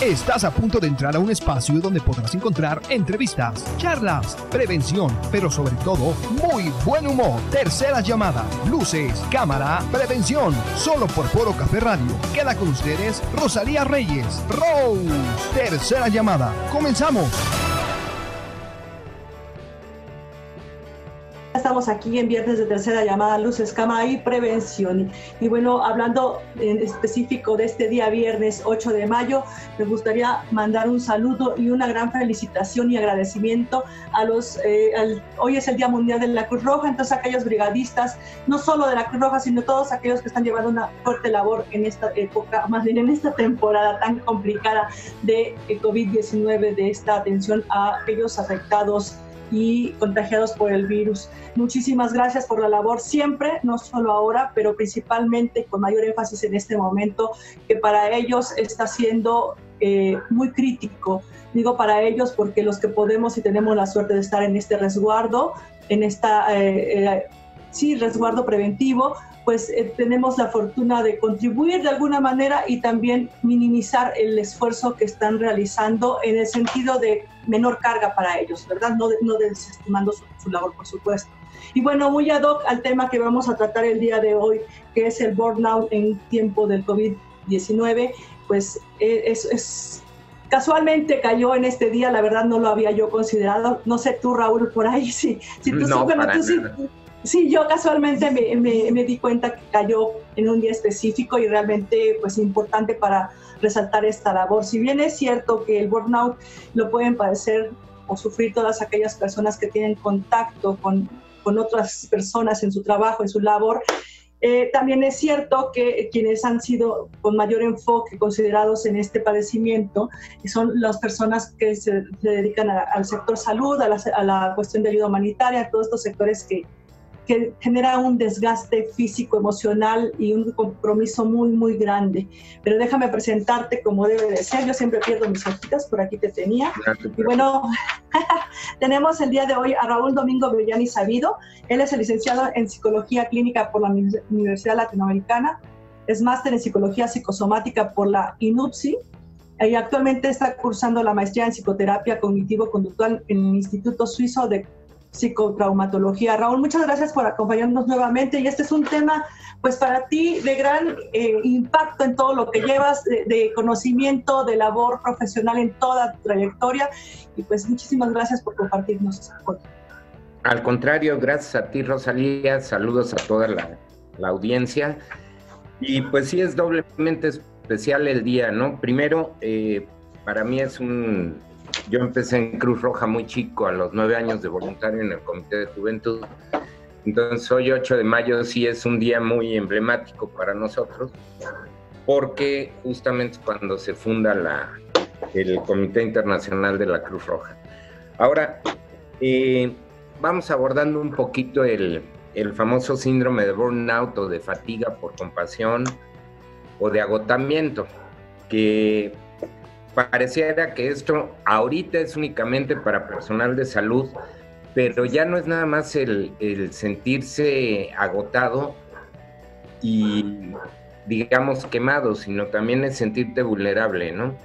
Estás a punto de entrar a un espacio donde podrás encontrar entrevistas, charlas, prevención, pero sobre todo muy buen humor. Tercera llamada, luces, cámara, prevención. Solo por Foro Café Radio. Queda con ustedes Rosalía Reyes. Rose. Tercera llamada. Comenzamos. Estamos aquí en viernes de tercera llamada Luz Escama y Prevención. Y bueno, hablando en específico de este día viernes 8 de mayo, me gustaría mandar un saludo y una gran felicitación y agradecimiento a los, eh, hoy es el Día Mundial de la Cruz Roja, entonces aquellos brigadistas, no solo de la Cruz Roja, sino todos aquellos que están llevando una fuerte labor en esta época, más bien en esta temporada tan complicada de COVID-19, de esta atención a aquellos afectados y contagiados por el virus. Muchísimas gracias por la labor siempre, no solo ahora, pero principalmente con mayor énfasis en este momento, que para ellos está siendo eh, muy crítico. Digo para ellos porque los que podemos y tenemos la suerte de estar en este resguardo, en esta, eh, eh, sí, resguardo preventivo, pues tenemos la fortuna de contribuir de alguna manera y también minimizar el esfuerzo que están realizando en el sentido de menor carga para ellos, ¿verdad? No, no desestimando su, labor, por supuesto. Y bueno, muy ad hoc al tema que vamos a tratar el día de hoy, que es el burnout en tiempo del COVID-19, pues eh, es, es, casualmente cayó en este día, la verdad no lo había yo considerado. No sé tú, Raúl, por ahí, sí. Si tú, no, bueno, tú sí, sí, yo casualmente me, di cuenta que cayó en un día específico y realmente pues importante para resaltar esta labor. Si bien es cierto que el burnout lo pueden padecer o sufrir todas aquellas personas que tienen contacto con, otras personas en su trabajo, en su labor, eh, también es cierto que quienes han sido con mayor enfoque considerados en este padecimiento son las personas que se, dedican al sector salud, a la, a la, cuestión de ayuda humanitaria, todos estos sectores que, que genera un desgaste físico, emocional y un compromiso muy, muy grande. Pero déjame presentarte como debe de ser. Yo siempre pierdo mis hojitas, por aquí te tenía. Y bueno, tenemos el día de hoy a Raúl Domingo Villani Sabido. Él es el licenciado en Psicología Clínica por la Universidad Latinoamericana. Es máster en Psicología Psicosomática por la INUPSI y actualmente está cursando la maestría en psicoterapia cognitivo-conductual en el Instituto Suizo de psicotraumatología. Raúl, muchas gracias por acompañarnos nuevamente y este es un tema pues para ti de gran eh, impacto en todo lo que llevas de, conocimiento, de labor profesional en toda tu trayectoria y pues muchísimas gracias por compartirnos Al contrario, gracias a ti Rosalía, saludos a toda la, audiencia y pues sí es doblemente especial el día, ¿no? Primero, eh, para mí es un yo empecé en Cruz Roja muy chico, a los nueve años de voluntario en el Comité de Juventud. Entonces hoy 8 de mayo sí es un día muy emblemático para nosotros, porque justamente cuando se funda la, el Comité Internacional de la Cruz Roja. Ahora, eh, vamos abordando un poquito el, el famoso síndrome de burnout o de fatiga por compasión o de agotamiento, que pareciera que esto ahorita es únicamente para personal de salud, pero ya no es nada más el, sentirse agotado y digamos quemado, sino también es sentirte vulnerable, ¿no?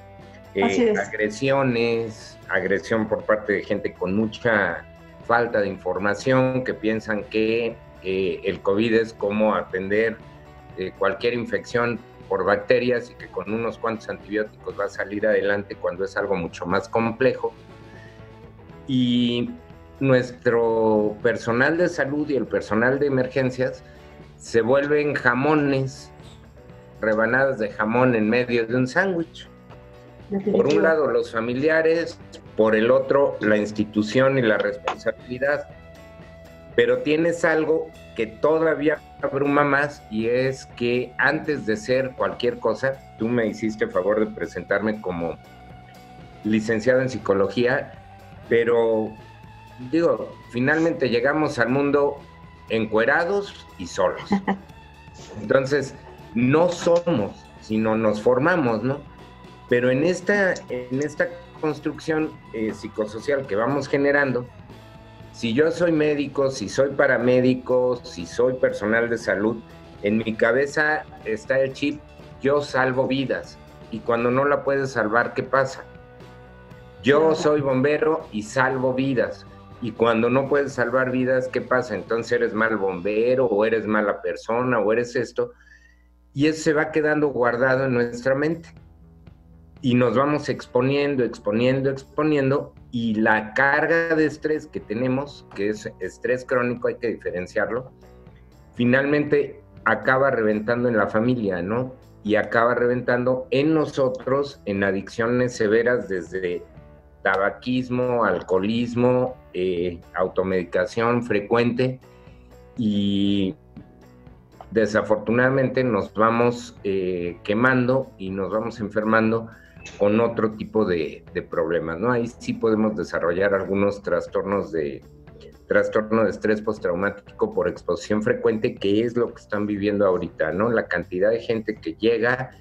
Eh, agresiones, agresión por parte de gente con mucha falta de información que piensan que eh, el COVID es como atender eh, cualquier infección por bacterias y que con unos cuantos antibióticos va a salir adelante cuando es algo mucho más complejo. Y nuestro personal de salud y el personal de emergencias se vuelven jamones, rebanadas de jamón en medio de un sándwich. Por un lado los familiares, por el otro la institución y la responsabilidad. Pero tienes algo que todavía abruma más y es que antes de ser cualquier cosa, tú me hiciste el favor de presentarme como licenciado en psicología, pero digo, finalmente llegamos al mundo encuerados y solos. Entonces, no somos, sino nos formamos, ¿no? Pero en esta, en esta construcción eh, psicosocial que vamos generando, si yo soy médico, si soy paramédico, si soy personal de salud, en mi cabeza está el chip, yo salvo vidas, y cuando no la puedes salvar, ¿qué pasa? Yo soy bombero y salvo vidas. Y cuando no puedes salvar vidas, ¿qué pasa? Entonces eres mal bombero o eres mala persona o eres esto. Y eso se va quedando guardado en nuestra mente. Y nos vamos exponiendo, exponiendo, exponiendo. Y la carga de estrés que tenemos, que es estrés crónico, hay que diferenciarlo, finalmente acaba reventando en la familia, ¿no? Y acaba reventando en nosotros en adicciones severas desde tabaquismo, alcoholismo, eh, automedicación frecuente y desafortunadamente nos vamos eh, quemando y nos vamos enfermando con otro tipo de, problemas, ¿no? Ahí sí podemos desarrollar algunos trastornos de trastorno de estrés postraumático por exposición frecuente, que es lo que están viviendo ahorita, ¿no? La cantidad de gente que llega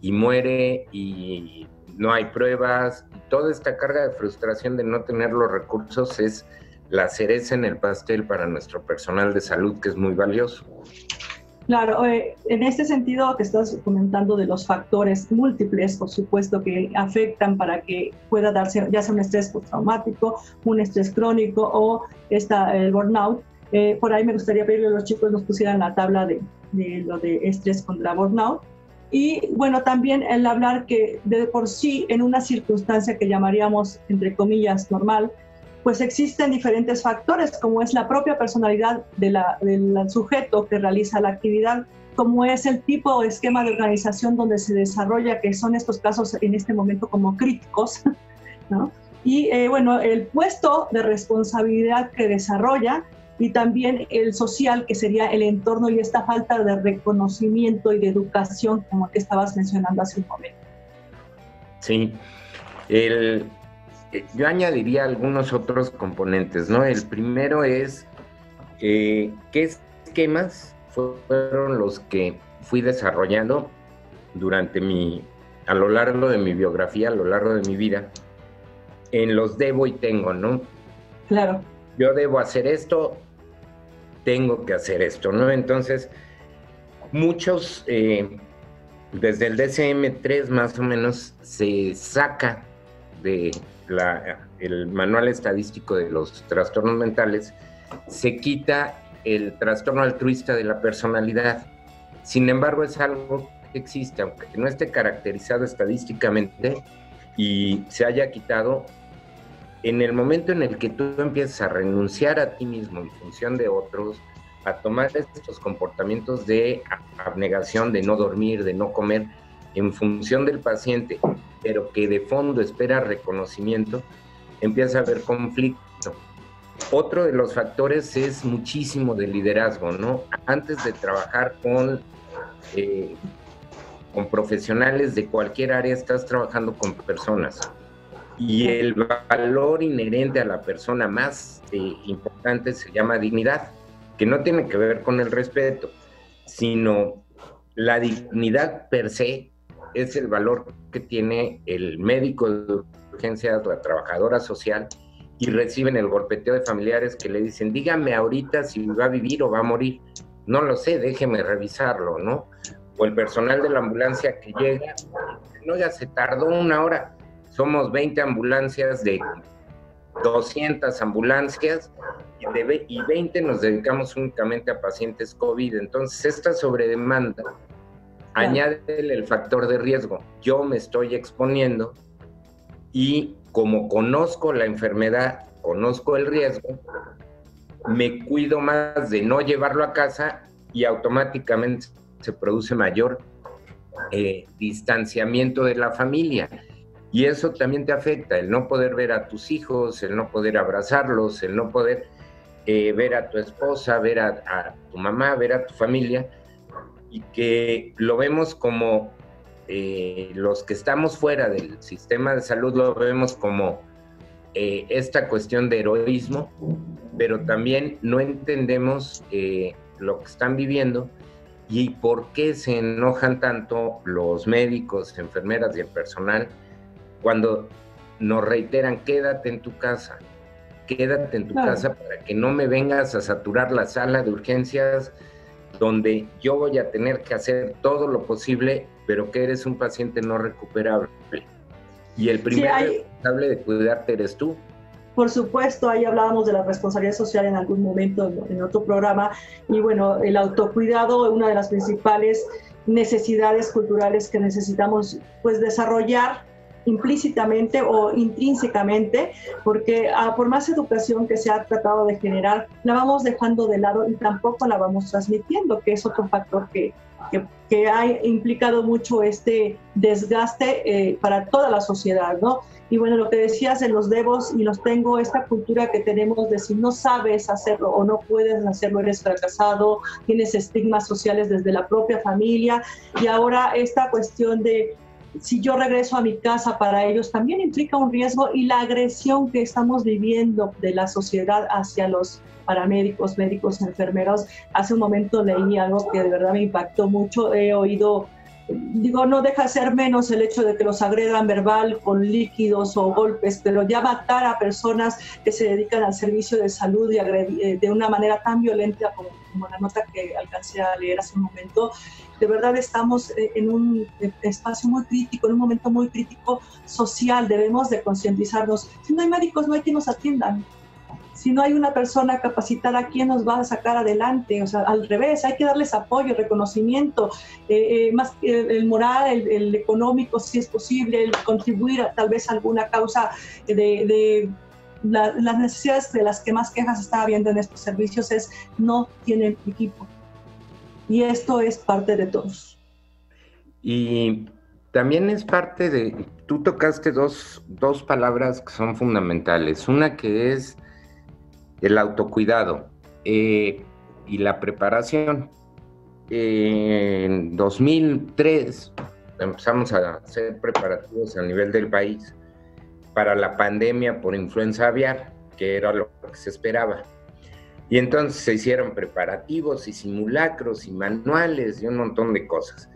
y muere y no hay pruebas, toda esta carga de frustración de no tener los recursos es la cereza en el pastel para nuestro personal de salud, que es muy valioso. Claro, eh, en este sentido que estás comentando de los factores múltiples, por supuesto, que afectan para que pueda darse ya sea un estrés postraumático, un estrés crónico o esta, el burnout, eh, por ahí me gustaría pedirle a los chicos nos pusieran la tabla de, de lo de estrés contra burnout. Y bueno, también el hablar que de por sí en una circunstancia que llamaríamos, entre comillas, normal, pues existen diferentes factores, como es la propia personalidad del sujeto que realiza la actividad, como es el tipo o esquema de organización donde se desarrolla, que son estos casos en este momento como críticos, ¿no? Y eh, bueno, el puesto de responsabilidad que desarrolla y también el social, que sería el entorno y esta falta de reconocimiento y de educación, como que estabas mencionando hace un momento. Sí, el, yo añadiría algunos otros componentes, ¿no? El primero es eh, qué esquemas fueron los que fui desarrollando durante mi, a lo largo de mi biografía, a lo largo de mi vida, en los debo y tengo, ¿no? Claro. Yo debo hacer esto, tengo que hacer esto, ¿no? Entonces, muchos, eh, desde el DCM3 más o menos, se saca de el manual estadístico de los trastornos mentales, se quita el trastorno altruista de la personalidad. Sin embargo, es algo que existe, aunque no esté caracterizado estadísticamente y se haya quitado, en el momento en el que tú empiezas a renunciar a ti mismo en función de otros, a tomar estos comportamientos de abnegación, de no dormir, de no comer, en función del paciente, pero que de fondo espera reconocimiento, empieza a haber conflicto. Otro de los factores es muchísimo de liderazgo, ¿no? Antes de trabajar con, eh, con profesionales de cualquier área, estás trabajando con personas y el valor inherente a la persona más eh, importante se llama dignidad, que no tiene que ver con el respeto, sino la dignidad per se es el valor que tiene el médico de urgencias, la trabajadora social, y reciben el golpeteo de familiares que le dicen, dígame ahorita si va a vivir o va a morir. No lo sé, déjeme revisarlo, ¿no? O el personal de la ambulancia que llega, no, ya se tardó una hora somos 20 ambulancias de 200 ambulancias y, de, y 20 nos dedicamos únicamente a pacientes COVID. Entonces, esta sobredemanda añade el factor de riesgo. Yo me estoy exponiendo y como conozco la enfermedad, conozco el riesgo, me cuido más de no llevarlo a casa y automáticamente se produce mayor eh, distanciamiento de la familia. Y eso también te afecta, el no poder ver a tus hijos, el no poder abrazarlos, el no poder eh, ver a tu esposa, ver a, tu mamá, ver a tu familia, y que lo vemos como eh, los que estamos fuera del sistema de salud, lo vemos como eh, esta cuestión de heroísmo, pero también no entendemos lo que están viviendo y por qué se enojan tanto los médicos, enfermeras y el personal cuando nos reiteran, quédate en tu casa, quédate en tu casa para que no me vengas a saturar la sala de urgencias donde yo voy a tener que hacer todo lo posible, pero que eres un paciente no recuperable. Y el primer responsable de cuidarte eres tú. Por supuesto, ahí hablábamos de la responsabilidad social en algún momento en otro programa. Y bueno, el autocuidado es una de las principales necesidades culturales que necesitamos pues desarrollar implícitamente o intrínsecamente, porque ah, por más educación que se ha tratado de generar, la vamos dejando de lado y tampoco la vamos transmitiendo, que es otro factor que, que, ha implicado mucho este desgaste eh, para toda la sociedad, ¿no? Y bueno, lo que decías de los debos y los tengo, esta cultura que tenemos de si no sabes hacerlo o no puedes hacerlo, eres fracasado, tienes estigmas sociales desde la propia familia y ahora esta cuestión de si yo regreso a mi casa para ellos también implica un riesgo y la agresión que estamos viviendo de la sociedad hacia los paramédicos, médicos, enfermeros. Hace un momento leí algo que de verdad me impactó mucho. He oído, digo, no deja de ser menos el hecho de que los agredan verbal con líquidos o golpes, pero ya matar a personas que se dedican al servicio de salud y eh, de una manera tan violenta como la nota que alcancé a leer hace un momento, de verdad estamos eh, en un espacio muy crítico, en un momento muy crítico social, debemos de concientizarnos. Si no hay médicos, no hay quien nos atiendan. Si no hay una persona capacitada, ¿quién nos va a sacar adelante? O sea, al revés, hay que darles apoyo, reconocimiento, eh, eh, más el moral, el, económico, si es posible, el contribuir a, tal vez alguna causa de, las necesidades de las que más quejas está habiendo en estos servicios es no tienen equipo y esto es parte de todos. Y también es parte de, tú tocaste dos, dos palabras que son fundamentales. Una que es el autocuidado eh, y la preparación. en 2003 empezamos a hacer preparativos a nivel del país para la pandemia por influenza aviar, que era lo que se esperaba. Y entonces se hicieron preparativos y simulacros y manuales y un montón de cosas.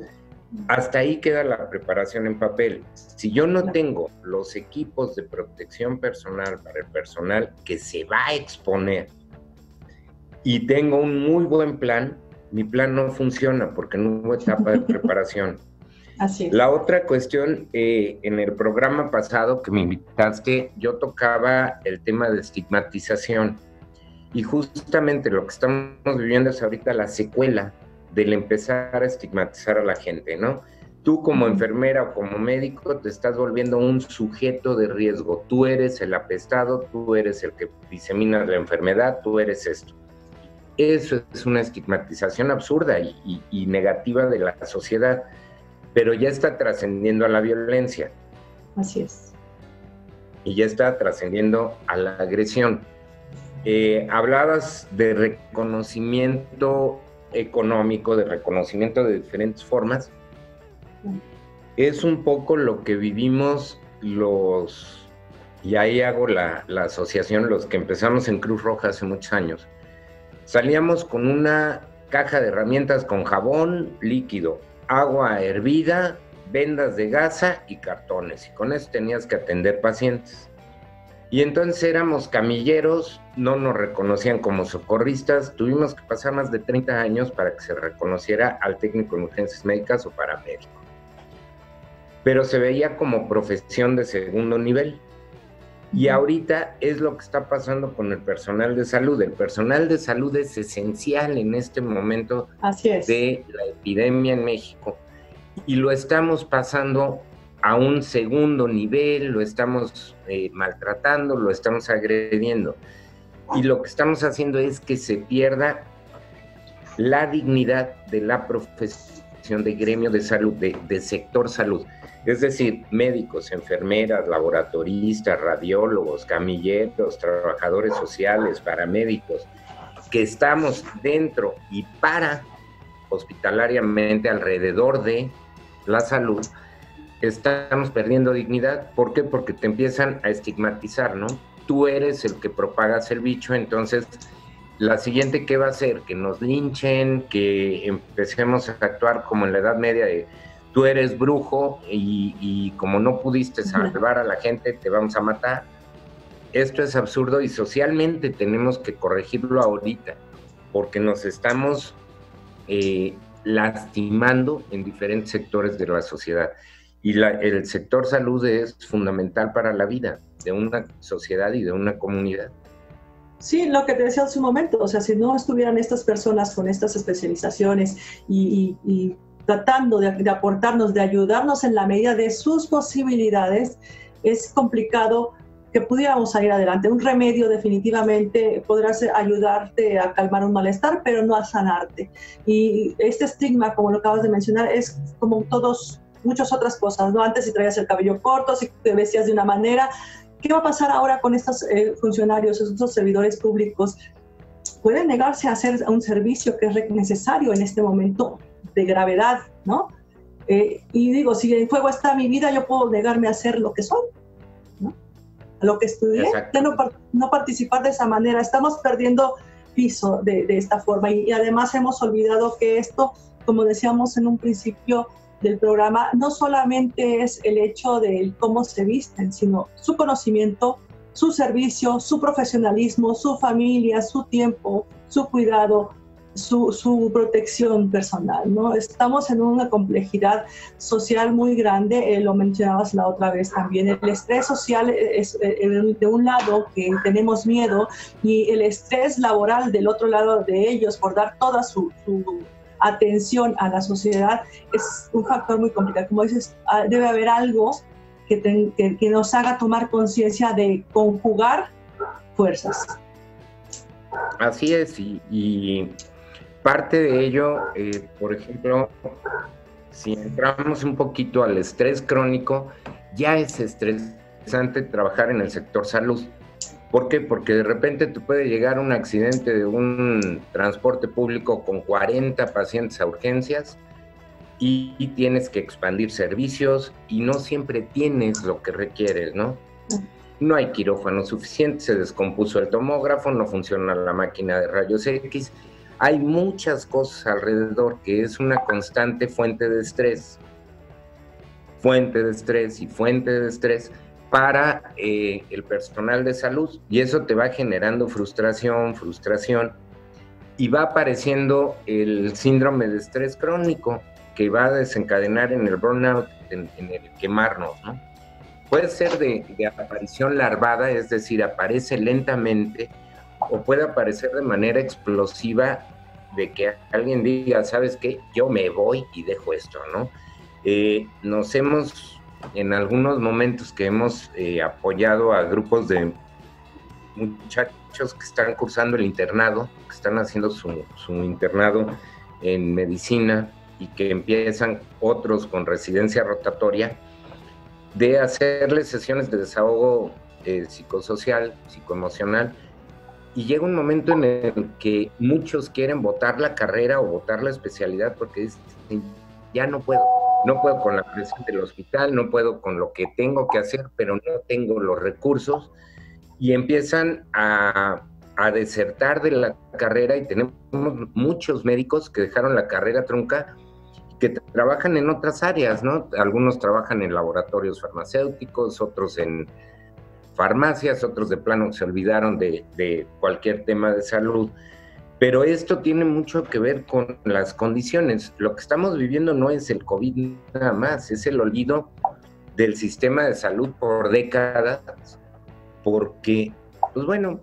Hasta ahí queda la preparación en papel. Si yo no tengo los equipos de protección personal para el personal que se va a exponer y tengo un muy buen plan, mi plan no funciona porque no hubo etapa de preparación. Así La otra cuestión, eh, en el programa pasado que me invitaste, yo tocaba el tema de estigmatización y justamente lo que estamos viviendo es ahorita la secuela del empezar a estigmatizar a la gente, ¿no? Tú como enfermera o como médico te estás volviendo un sujeto de riesgo. Tú eres el apestado, tú eres el que disemina la enfermedad, tú eres esto. Eso es una estigmatización absurda y, y negativa de la sociedad, pero ya está trascendiendo a la violencia. Así es. Y ya está trascendiendo a la agresión eh, hablabas de reconocimiento económico, de reconocimiento de diferentes formas. Es un poco lo que vivimos los, y ahí hago la, la asociación, los que empezamos en Cruz Roja hace muchos años. Salíamos con una caja de herramientas con jabón líquido, agua hervida, vendas de gasa y cartones. Y con eso tenías que atender pacientes. Y entonces éramos camilleros, no nos reconocían como socorristas, tuvimos que pasar más de 30 años para que se reconociera al técnico en urgencias médicas o paramédico. Pero se veía como profesión de segundo nivel. Y ahorita es lo que está pasando con el personal de salud. El personal de salud es esencial en este momento de la epidemia en México. Y lo estamos pasando a un segundo nivel, lo estamos eh, maltratando, lo estamos agrediendo. Y lo que estamos haciendo es que se pierda la dignidad de la profesión de gremio de salud, de, sector salud. Es decir, médicos, enfermeras, laboratoristas, radiólogos, camilleros, trabajadores sociales, paramédicos, que estamos dentro y para hospitalariamente alrededor de la salud, estamos perdiendo dignidad. ¿Por qué? Porque te empiezan a estigmatizar, ¿no? Tú eres el que propagas el bicho, entonces la siguiente que va a ser que nos linchen, que empecemos a actuar como en la Edad Media de tú eres brujo y, y como no pudiste salvar a la gente, te vamos a matar. Esto es absurdo y socialmente tenemos que corregirlo ahorita, porque nos estamos eh, lastimando en diferentes sectores de la sociedad. Y el sector salud es fundamental para la vida de una sociedad y de una comunidad. Sí, lo que te decía hace un momento, o sea, si no estuvieran estas personas con estas especializaciones y, tratando de, de, aportarnos, de ayudarnos en la medida de sus posibilidades, es complicado que pudiéramos salir adelante. Un remedio definitivamente podrá ayudarte a calmar un malestar, pero no a sanarte. Y este estigma, como lo acabas de mencionar, es como todos muchas otras cosas, ¿no? Antes si traías el cabello corto, si te vestías de una manera. ¿Qué va a pasar ahora con estos eh, funcionarios, estos servidores públicos? Pueden negarse a hacer un servicio que es necesario en este momento de gravedad, ¿no? Eh, y digo, si en juego está mi vida, yo puedo negarme a hacer lo que soy lo que estudié, no, no, participar de esa manera. Estamos perdiendo piso de, de esta forma y, y, además hemos olvidado que esto, como decíamos en un principio del programa, no solamente es el hecho de cómo se visten, sino su conocimiento, su servicio, su profesionalismo, su familia, su tiempo, su cuidado, su, protección personal. ¿no? Estamos en una complejidad social muy grande, eh, lo mencionabas la otra vez también. El estrés social es eh, de un lado que tenemos miedo y el estrés laboral del otro lado de ellos por dar toda su, atención a la sociedad es un factor muy complicado. Como dices, ah, debe haber algo que, que, nos haga tomar conciencia de conjugar fuerzas. Así es, y Parte de ello, eh, por ejemplo, si entramos un poquito al estrés crónico, ya es estresante trabajar en el sector salud. ¿Por qué? Porque de repente tú puede llegar un accidente de un transporte público con 40 pacientes a urgencias y, y tienes que expandir servicios y no siempre tienes lo que requieres, ¿no? No hay quirófano suficiente, se descompuso el tomógrafo, no funciona la máquina de rayos X hay muchas cosas alrededor que es una constante fuente de estrés, fuente de estrés y fuente de estrés para eh, el personal de salud. Y eso te va generando frustración, frustración, y va apareciendo el síndrome de estrés crónico que va a desencadenar en el burnout, en, el quemarnos, ¿no? Puede ser de, de aparición larvada, es decir, aparece lentamente, o puede aparecer de manera explosiva de que alguien diga, ¿sabes qué? Yo me voy y dejo esto, ¿no? Eh, nos hemos, en algunos momentos que hemos eh, apoyado a grupos de muchachos que están cursando el internado, que están haciendo su, su internado en medicina y que empiezan otros con residencia rotatoria, de hacerles sesiones de desahogo eh, psicosocial, psicoemocional, y llega un momento en el que muchos quieren votar la carrera o votar la especialidad porque dicen, ya no puedo, no puedo con la presión del hospital, no puedo con lo que tengo que hacer, pero no tengo los recursos y empiezan a, a desertar de la carrera y tenemos muchos médicos que dejaron la carrera trunca que trabajan en otras áreas, ¿no? Algunos trabajan en laboratorios farmacéuticos, otros en farmacias, otros de plano se olvidaron de, cualquier tema de salud. Pero esto tiene mucho que ver con las condiciones. Lo que estamos viviendo no es el COVID nada más, es el olvido del sistema de salud por décadas, porque, pues bueno,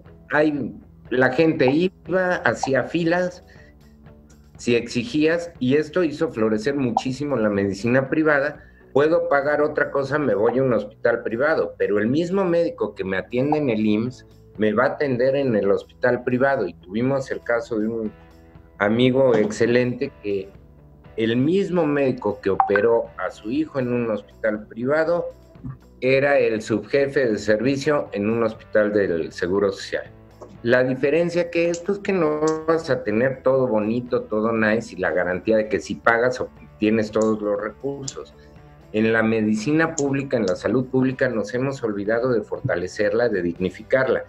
la gente iba, hacía filas, si exigías, y esto hizo florecer muchísimo la medicina privada, puedo pagar otra cosa, me voy a un hospital privado, pero el mismo médico que me atiende en el IMSS me va a atender en el hospital privado. Y tuvimos el caso de un amigo excelente que el mismo médico que operó a su hijo en un hospital privado era el subjefe de servicio en un hospital del Seguro Social. La diferencia que es pues, que no vas a tener todo bonito, todo nice y la garantía de que si pagas obtienes todos los recursos. En la medicina pública, en la salud pública, nos hemos olvidado de fortalecerla, de dignificarla.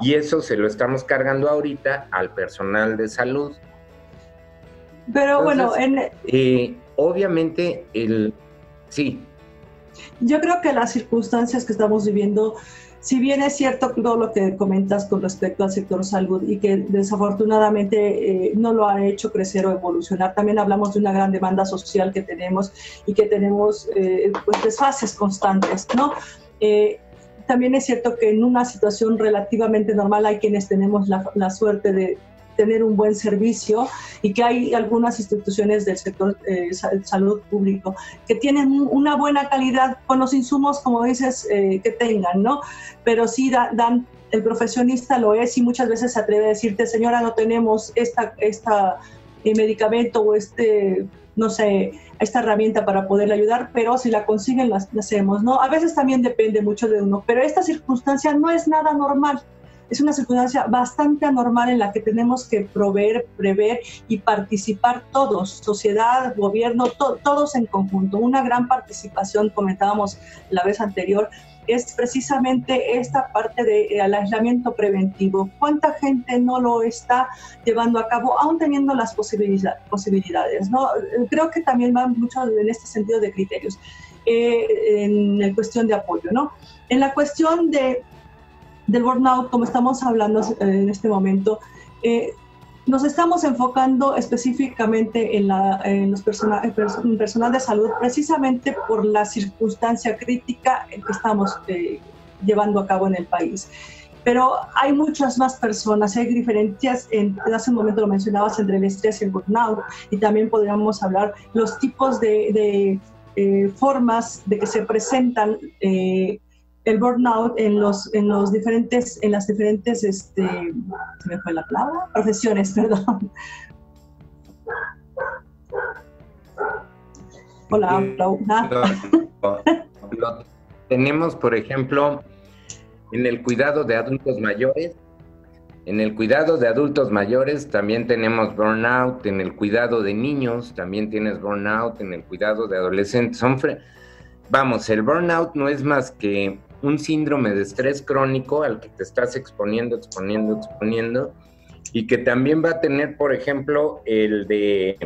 Y eso se lo estamos cargando ahorita al personal de salud. Pero bueno, en... Eh, obviamente, el... Sí. Yo creo que las circunstancias que estamos viviendo si bien es cierto todo lo que comentas con respecto al sector salud y que desafortunadamente eh, no lo ha hecho crecer o evolucionar, también hablamos de una gran demanda social que tenemos y que tenemos eh, pues desfases constantes, ¿no? Eh, también es cierto que en una situación relativamente normal hay quienes tenemos la suerte de tener un buen servicio y que hay algunas instituciones del sector eh, salud público que tienen una buena calidad con los insumos, como dices, eh, que tengan, ¿no? Pero sí dan, el profesionista lo es y muchas veces se atreve a decirte, señora, no tenemos esta, esta eh, medicamento o este, no sé, esta herramienta para poderle ayudar, pero si la consiguen, la hacemos, ¿no? A veces también depende mucho de uno, pero esta circunstancia no es nada normal es una circunstancia bastante anormal en la que tenemos que proveer, prever y participar todos, sociedad, gobierno, todos en conjunto. Una gran participación, comentábamos la vez anterior, es precisamente esta parte del aislamiento preventivo. ¿Cuánta gente no lo está llevando a cabo, aún teniendo las posibilidades? ¿no? Creo que también va mucho en este sentido de criterios, eh, en la cuestión de apoyo. ¿no? En la cuestión de del burnout, como estamos hablando eh, en este momento, eh, nos estamos enfocando específicamente en, la, los personal de salud precisamente por la circunstancia crítica que estamos eh, llevando a cabo en el país. Pero hay muchas más personas, hay diferencias, en, hace un momento lo mencionabas, entre el estrés y el burnout, y también podríamos hablar los tipos de, de formas de que se presentan el burnout en los, en los diferentes, en las diferentes, este, se me fue la palabra, profesiones, perdón. Hola, tenemos, por ejemplo, en el cuidado de adultos mayores. En el cuidado de adultos mayores también tenemos burnout. En el cuidado de niños también tienes burnout. En el cuidado de adolescentes. Vamos, el burnout no es más que un síndrome de estrés crónico al que te estás exponiendo, exponiendo, exponiendo, y que también va a tener, por ejemplo, el de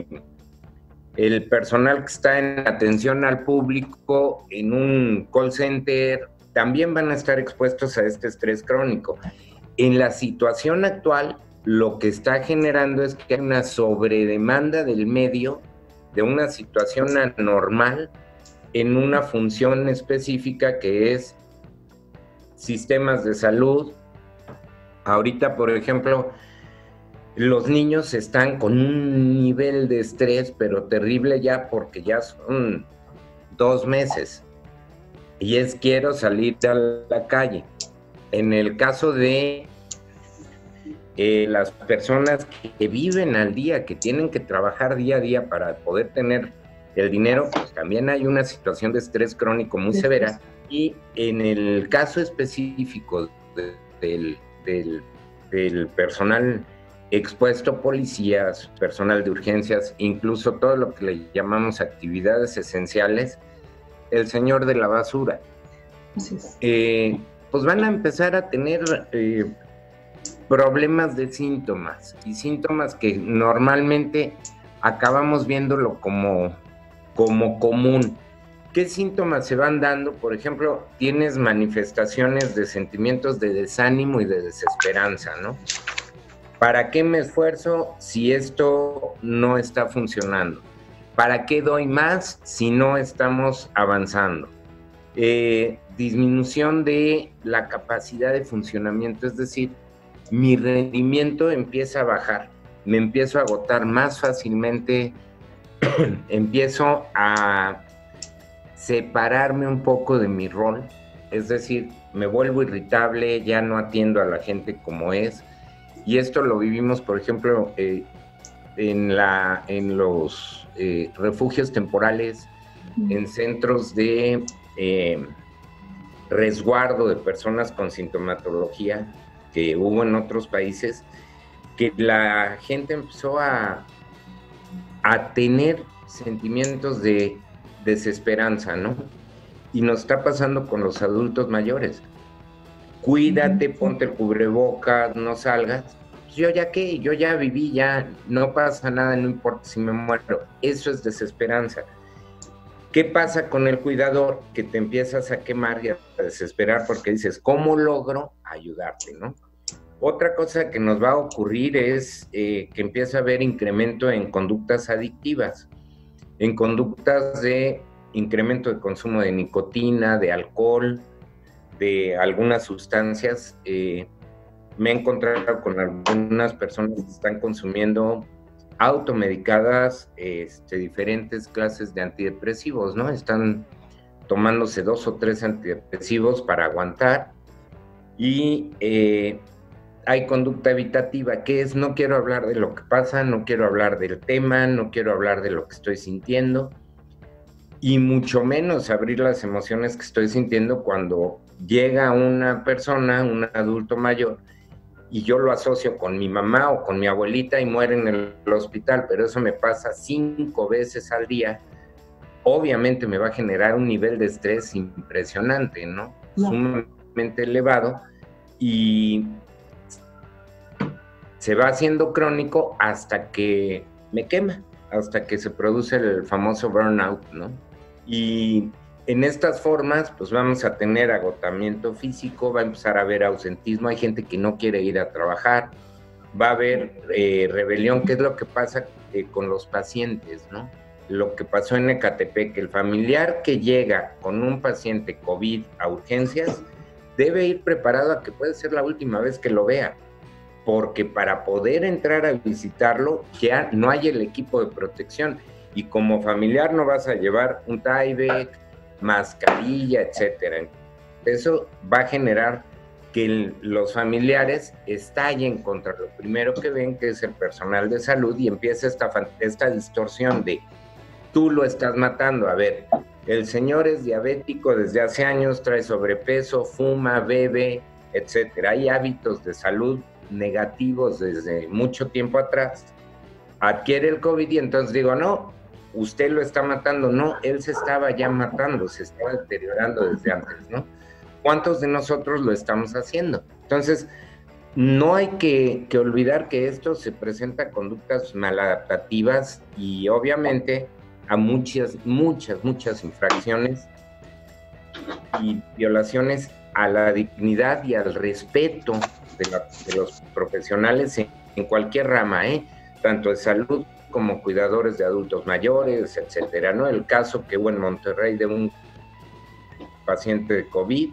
el personal que está en atención al público en un call center, también van a estar expuestos a este estrés crónico. En la situación actual, lo que está generando es que hay una sobredemanda del medio de una situación anormal en una función específica que es sistemas de salud. Ahorita, por ejemplo, los niños están con un nivel de estrés, pero terrible ya porque ya son dos meses. Y es quiero salir a la calle. En el caso de eh, las personas que viven al día, que tienen que trabajar día a día para poder tener el dinero, pues también hay una situación de estrés crónico muy severa y en el caso específico del, personal expuesto, policías, personal de urgencias, incluso todo lo que le llamamos actividades esenciales, el señor de la basura, eh, pues van a empezar a tener eh, problemas de síntomas y síntomas que normalmente acabamos viéndolo como, como común ¿Qué síntomas se van dando? Por ejemplo, tienes manifestaciones de sentimientos de desánimo y de desesperanza, ¿no? ¿Para qué me esfuerzo si esto no está funcionando? ¿Para qué doy más si no estamos avanzando? Eh, disminución de la capacidad de funcionamiento, es decir, mi rendimiento empieza a bajar, me empiezo a agotar más fácilmente, empiezo a separarme un poco de mi rol, es decir, me vuelvo irritable, ya no atiendo a la gente como es, y esto lo vivimos, por ejemplo, eh, en, la, en los eh, refugios temporales, en centros de eh, resguardo de personas con sintomatología que hubo en otros países, que la gente empezó a, a tener sentimientos de desesperanza, ¿no? Y nos está pasando con los adultos mayores. Cuídate, ponte el cubrebocas, no salgas. Yo ya qué, yo ya viví, ya no pasa nada, no importa si me muero. Eso es desesperanza. ¿Qué pasa con el cuidador? Que te empiezas a quemar y a desesperar porque dices, ¿cómo logro ayudarte? ¿no? Otra cosa que nos va a ocurrir es eh, que empieza a haber incremento en conductas adictivas, en conductas de incremento de consumo de nicotina, de alcohol, de algunas sustancias. Eh, me he encontrado con algunas personas que están consumiendo automedicadas este, diferentes clases de antidepresivos, ¿no? Están tomándose dos o tres antidepresivos para aguantar y eh, hay conducta evitativa, que es no quiero hablar de lo que pasa, no quiero hablar del tema, no quiero hablar de lo que estoy sintiendo y mucho menos abrir las emociones que estoy sintiendo cuando llega una persona, un adulto mayor, y yo lo asocio con mi mamá o con mi abuelita y muere en el hospital, pero eso me pasa cinco veces al día, obviamente me va a generar un nivel de estrés impresionante, ¿no? Sumamente elevado y se va haciendo crónico hasta que me quema, hasta que se produce el famoso burnout, ¿no? Y en estas formas, pues vamos a tener agotamiento físico, va a empezar a haber ausentismo, hay gente que no quiere ir a trabajar, va a haber eh, rebelión, ¿qué es lo que pasa eh, con los pacientes, no? Lo que pasó en Ecatepec, el familiar que llega con un paciente COVID a urgencias debe ir preparado a que puede ser la última vez que lo vea, porque para poder entrar a visitarlo ya no hay el equipo de protección y como familiar no vas a llevar un Tyvek, mascarilla, etcétera. Eso va a generar que los familiares estallen contra lo primero que ven, que es el personal de salud, y empieza esta, esta distorsión de tú lo estás matando. A ver, el señor es diabético desde hace años, trae sobrepeso, fuma, bebe, etcétera. Hay hábitos de salud negativos desde mucho tiempo atrás. Adquiere el COVID y entonces digo, no, usted lo está matando, no, él se estaba ya matando, se estaba deteriorando desde antes, ¿no? ¿Cuántos de nosotros lo estamos haciendo? Entonces, no hay que, olvidar que esto se presenta conductas maladaptativas y obviamente a muchas, muchas, muchas infracciones y violaciones a la dignidad y al respeto de, los profesionales en, en, cualquier rama, ¿eh? tanto de salud como cuidadores de adultos mayores, etcétera, ¿no? El caso que hubo en Monterrey de un paciente de COVID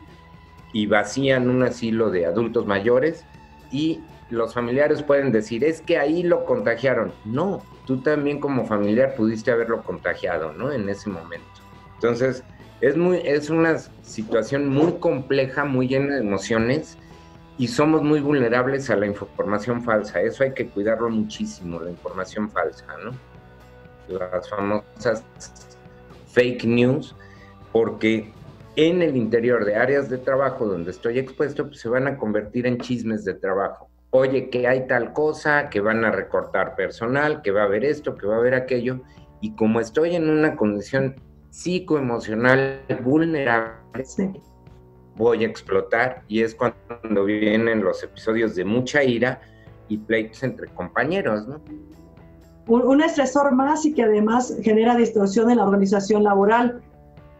y vacían un asilo de adultos mayores y los familiares pueden decir, es que ahí lo contagiaron. No, tú también como familiar pudiste haberlo contagiado, ¿no? En ese momento. Entonces, es, muy, es una situación muy compleja, muy llena de emociones y somos muy vulnerables a la información falsa. Eso hay que cuidarlo muchísimo, la información falsa, ¿no? Las famosas fake news, porque en el interior de áreas de trabajo donde estoy expuesto, pues se van a convertir en chismes de trabajo. Oye, que hay tal cosa, que van a recortar personal, que va a haber esto, que va a haber aquello, y como estoy en una condición psicoemocional vulnerable, voy a explotar y es cuando vienen los episodios de mucha ira y pleitos entre compañeros, ¿no? Un, estresor más y que además genera distorsión en la organización laboral.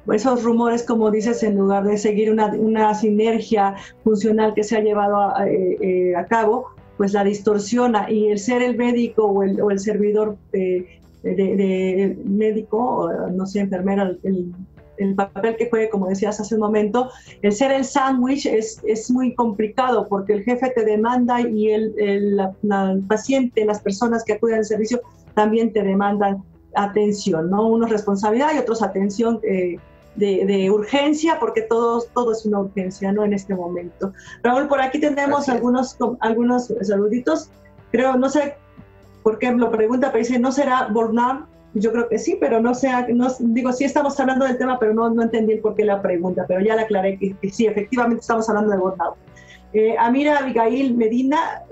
Esos rumores, como dices, en lugar de seguir una, sinergia funcional que se ha llevado a, eh, eh, a, cabo, pues la distorsiona y el ser el médico o el, servidor de, de, médico, no sé, enfermera, el papel que juegue, como decías hace un momento, el ser el sándwich es, es muy complicado porque el jefe te demanda y el, el, paciente, las personas que acuden al servicio también te demandan atención, ¿no? Unos responsabilidad y otros atención eh, de, de, urgencia, porque todo, todo es una urgencia, ¿no? En este momento. Raúl, por aquí tenemos algunos, algunos saluditos. Creo, no sé por qué lo pregunta, pero dice, ¿no será burnout yo creo que sí, pero no sé, no, digo, sí estamos hablando del tema, pero no, no entendí por qué la pregunta, pero ya le aclaré que, sí, efectivamente estamos hablando de burnout. Eh, Amira Abigail Medina,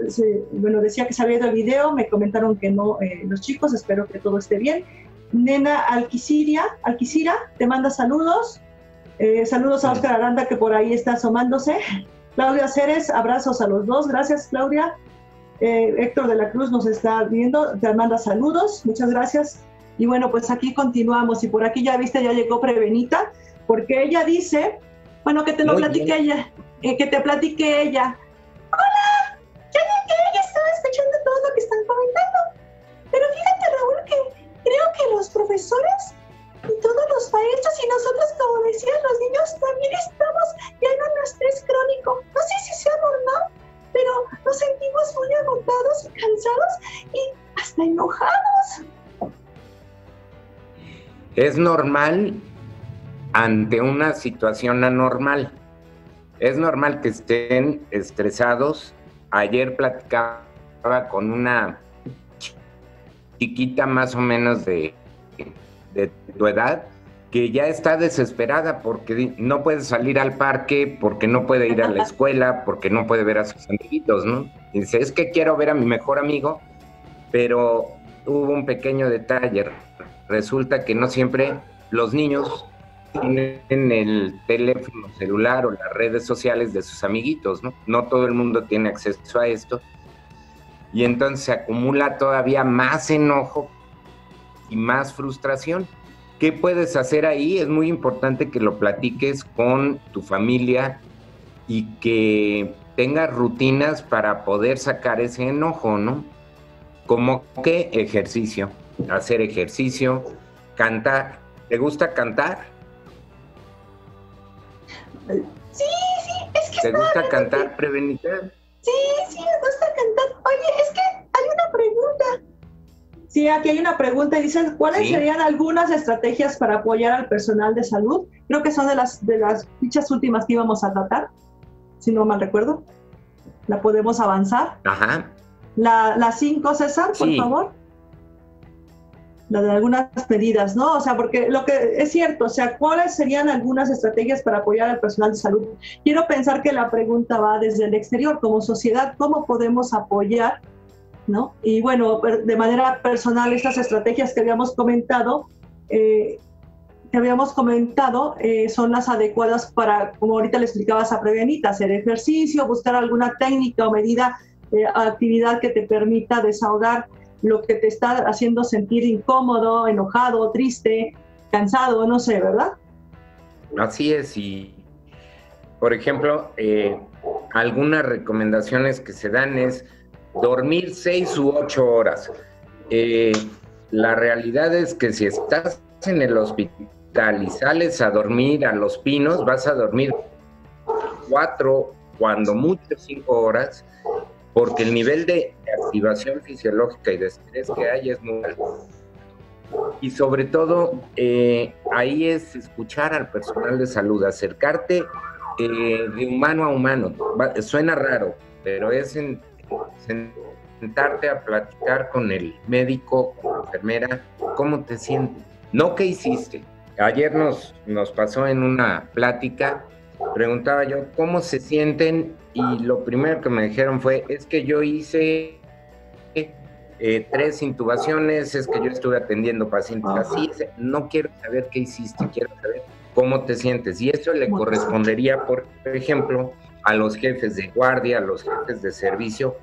bueno, decía que se había ido el video, me comentaron que no eh, los chicos, espero que todo esté bien. Nena Alquiciria, Alquicira, te manda saludos. Eh, saludos a Oscar Aranda, que por ahí está asomándose. Claudia Ceres, abrazos a los dos, gracias Claudia. Héctor de la Cruz nos está viendo, te manda saludos, muchas gracias. Y bueno, pues aquí continuamos y por aquí ya viste, ya llegó Prevenita, porque ella dice, bueno, que te lo platique ella, eh, que te platique ella. Es normal ante una situación anormal. Es normal que estén estresados. Ayer platicaba con una chiquita más o menos de, de tu edad que ya está desesperada porque no puede salir al parque, porque no puede ir a la escuela, porque no puede ver a sus amiguitos, ¿no? dice, es que quiero ver a mi mejor amigo, pero hubo un pequeño detalle. Resulta que no siempre los niños tienen el teléfono celular o las redes sociales de sus amiguitos, ¿no? No todo el mundo tiene acceso a esto. Y entonces se acumula todavía más enojo y más frustración. ¿Qué puedes hacer ahí? Es muy importante que lo platiques con tu familia y que tengas rutinas para poder sacar ese enojo, ¿no? Como que ejercicio, hacer ejercicio, cantar. ¿Te gusta cantar? Sí, sí, es que... ¿Te gusta cantar, Prevenita? Sí, sí, me gusta cantar. Oye, es que hay una pregunta. Sí, aquí hay una pregunta y dicen, ¿cuáles serían algunas estrategias para apoyar al personal de salud? Creo que son de las, de las fichas últimas que íbamos a tratar, si no mal recuerdo. ¿La podemos avanzar? Ajá. La 5, César, por favor. De algunas medidas, ¿no? O sea, porque lo que es cierto, o sea, ¿cuáles serían algunas estrategias para apoyar al personal de salud? Quiero pensar que la pregunta va desde el exterior, como sociedad, ¿cómo podemos apoyar ¿no? Y bueno, de manera personal, estas estrategias que habíamos comentado, eh, que habíamos comentado, eh, son las adecuadas para, como ahorita le explicabas a Prevenita, hacer ejercicio, buscar alguna técnica o medida, de actividad que te permita desahogar lo que te está haciendo sentir incómodo, enojado, triste, cansado, no sé, ¿verdad? Así es, y por ejemplo, eh, algunas recomendaciones que se dan es dormir seis u ocho horas. Eh, la realidad es que si estás en el hospital y sales a dormir a los pinos, vas a dormir cuatro, cuando mucho cinco horas, porque el nivel de activación fisiológica y de estrés que hay es muy alto. Y sobre todo, eh, ahí es escuchar al personal de salud, acercarte eh, de humano a humano. suena raro, pero es en sentarte a platicar con el médico, con la enfermera, cómo te sientes, no qué hiciste. Ayer nos, nos pasó en una plática, preguntaba yo cómo se sienten y lo primero que me dijeron fue, es que yo hice eh, tres intubaciones, es que yo estuve atendiendo pacientes así, no quiero saber qué hiciste, quiero saber cómo te sientes. Y eso le correspondería, por ejemplo, a los jefes de guardia, a los jefes de servicio,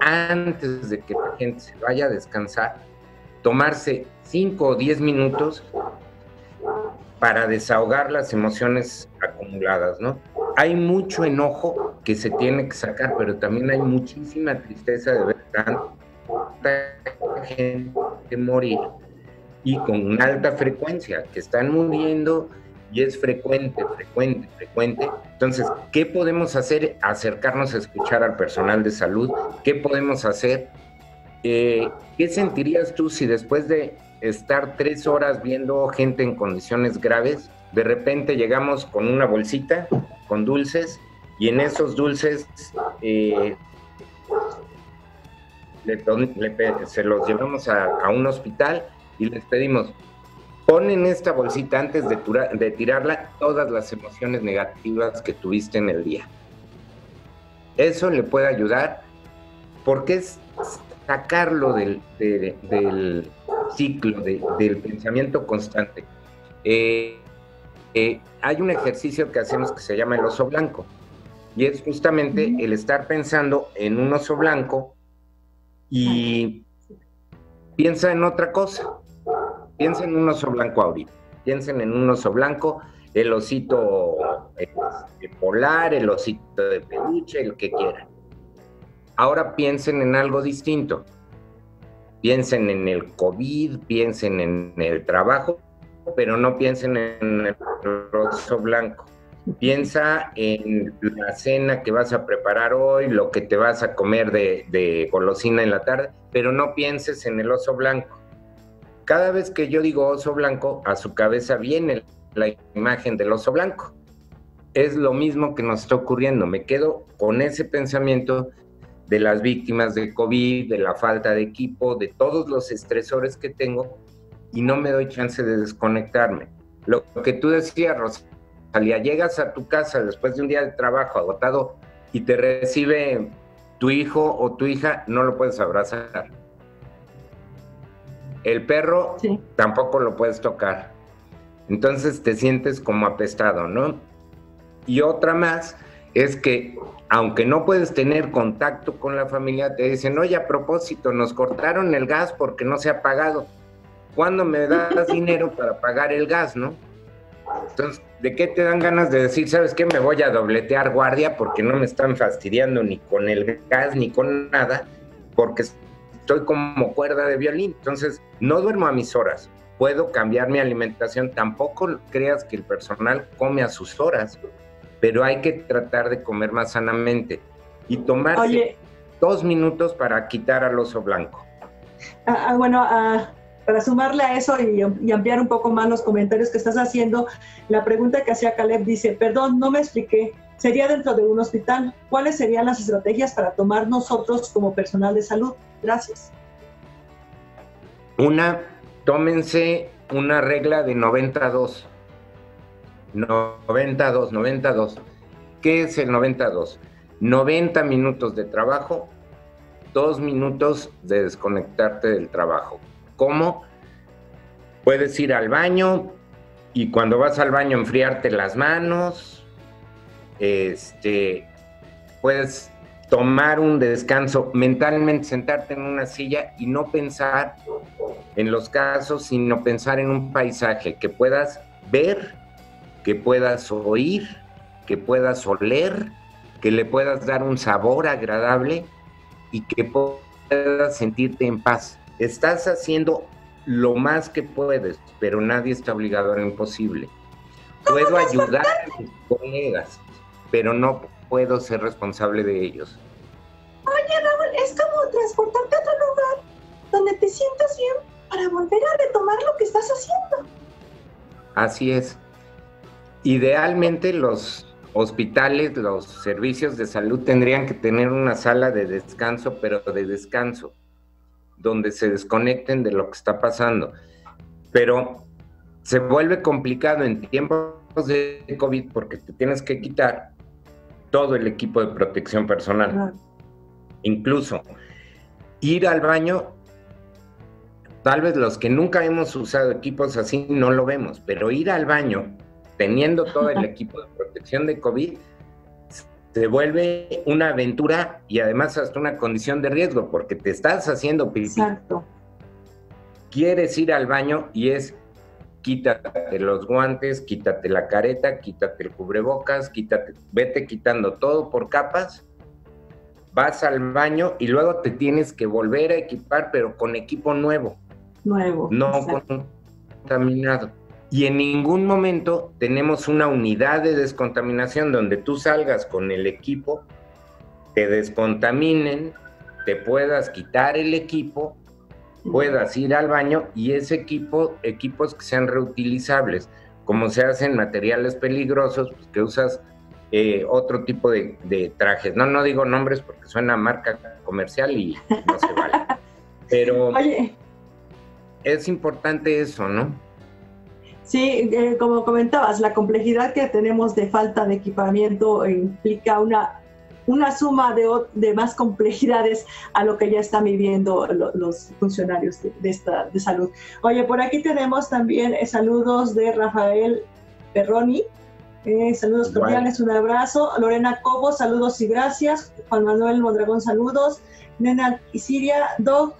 antes de que la gente se vaya a descansar, tomarse 5 o 10 minutos para desahogar las emociones acumuladas, ¿no? Hay mucho enojo que se tiene que sacar, pero también hay muchísima tristeza de ver tanta gente morir y con alta frecuencia, que están muriendo y es frecuente, frecuente, frecuente. Entonces, ¿qué podemos hacer? Acercarnos a escuchar al personal de salud. ¿Qué podemos hacer? Eh, ¿Qué sentirías tú si después de estar tres horas viendo gente en condiciones graves, de repente llegamos con una bolsita con dulces y en esos dulces eh, se los llevamos a, un hospital y les pedimos, Pon en esta bolsita antes de, tirarla todas las emociones negativas que tuviste en el día. Eso le puede ayudar porque es sacarlo del, ciclo, del pensamiento constante. Eh, eh, hay un ejercicio que hacemos que se llama el oso blanco y es justamente el estar pensando en un oso blanco y piensa en otra cosa piensen en un oso blanco ahorita, piensen en un oso blanco, el osito este, polar, el osito de peluche, el que quieran. Ahora piensen en algo distinto. Piensen en el COVID, piensen en el trabajo, pero no piensen en el oso blanco. Piensa en la cena que vas a preparar hoy, lo que te vas a comer de, de golosina en la tarde, pero no pienses en el oso blanco. Cada vez que yo digo oso blanco, a su cabeza viene la imagen del oso blanco. Es lo mismo que nos está ocurriendo. Me quedo con ese pensamiento de las víctimas de COVID, de la falta de equipo, de todos los estresores que tengo y no me doy chance de desconectarme. Lo que tú decías, Rosalía, llegas a tu casa después de un día de trabajo agotado y te recibe tu hijo o tu hija, no lo puedes abrazar. El perro tampoco lo puedes tocar. Entonces te sientes como apestado, ¿no? Y otra más es que aunque no puedes tener contacto con la familia, te dicen, oye, a propósito, nos cortaron el gas porque no se ha pagado. ¿Cuándo me das dinero para pagar el gas, no? Entonces, ¿de qué te dan ganas de decir, sabes qué, me voy a dobletear guardia porque no me están fastidiando ni con el gas ni con nada, porque estoy como cuerda de violín? Entonces, no duermo a mis horas, puedo cambiar mi alimentación, tampoco creas que el personal come a sus horas pero hay que tratar de comer más sanamente y tomar dos minutos para quitar al oso blanco. Ah, ah, bueno, ah, para sumarle a eso y, ampliar un poco más los comentarios que estás haciendo, la pregunta que hacía Caleb dice, perdón, no me expliqué, sería dentro de un hospital, ¿cuáles serían las estrategias para tomar nosotros como personal de salud? Gracias. Una, tómense una regla de 92 92, 92. ¿Qué es el 92? 90 minutos de trabajo, 2 minutos de desconectarte del trabajo. ¿Cómo? Puedes ir al baño y cuando vas al baño enfriarte las manos. Este, puedes tomar un descanso mentalmente, sentarte en una silla y no pensar en los casos, sino pensar en un paisaje que puedas ver que puedas oír, que puedas oler, que le puedas dar un sabor agradable y que puedas sentirte en paz. Estás haciendo lo más que puedes, pero nadie está obligado a lo imposible. Puedo ayudar a mis colegas, pero no puedo ser responsable de ellos. Oye, Raúl, es como transportarte a otro lugar donde te sientas bien para volver a retomar lo que estás haciendo. Así es. Idealmente los hospitales, los servicios de salud tendrían que tener una sala de descanso, pero de descanso, donde se desconecten de lo que está pasando. Pero se vuelve complicado en tiempos de COVID porque te tienes que quitar todo el equipo de protección personal. Incluso ir al baño, tal vez los que nunca hemos usado equipos así no lo vemos, pero ir al baño teniendo todo el equipo de protección de COVID, se vuelve una aventura y además hasta una condición de riesgo, porque te estás haciendo pipí. Exacto. Quieres ir al baño y es quítate los guantes, quítate la careta, quítate el cubrebocas, quítate, vete quitando todo por capas, vas al baño y luego te tienes que volver a equipar, pero con equipo nuevo. Nuevo. No contaminado. Y en ningún momento tenemos una unidad de descontaminación donde tú salgas con el equipo, te descontaminen, te puedas quitar el equipo, puedas ir al baño y ese equipo, equipos que sean reutilizables, como se hacen materiales peligrosos, pues, que usas eh, otro tipo de, de, trajes. No, no digo nombres porque suena marca comercial y no se vale. Pero es importante eso, ¿no? Sí, eh, como comentabas, la complejidad que tenemos de falta de equipamiento implica una, una suma de, de más complejidades a lo que ya están viviendo los funcionarios de, esta, de salud. Oye, por aquí tenemos también eh, saludos de Rafael Perroni. Eh, saludos cordiales, un abrazo. Lorena Cobo, saludos y gracias. Juan Manuel Mondragón, saludos. Nena Isiria, Dog,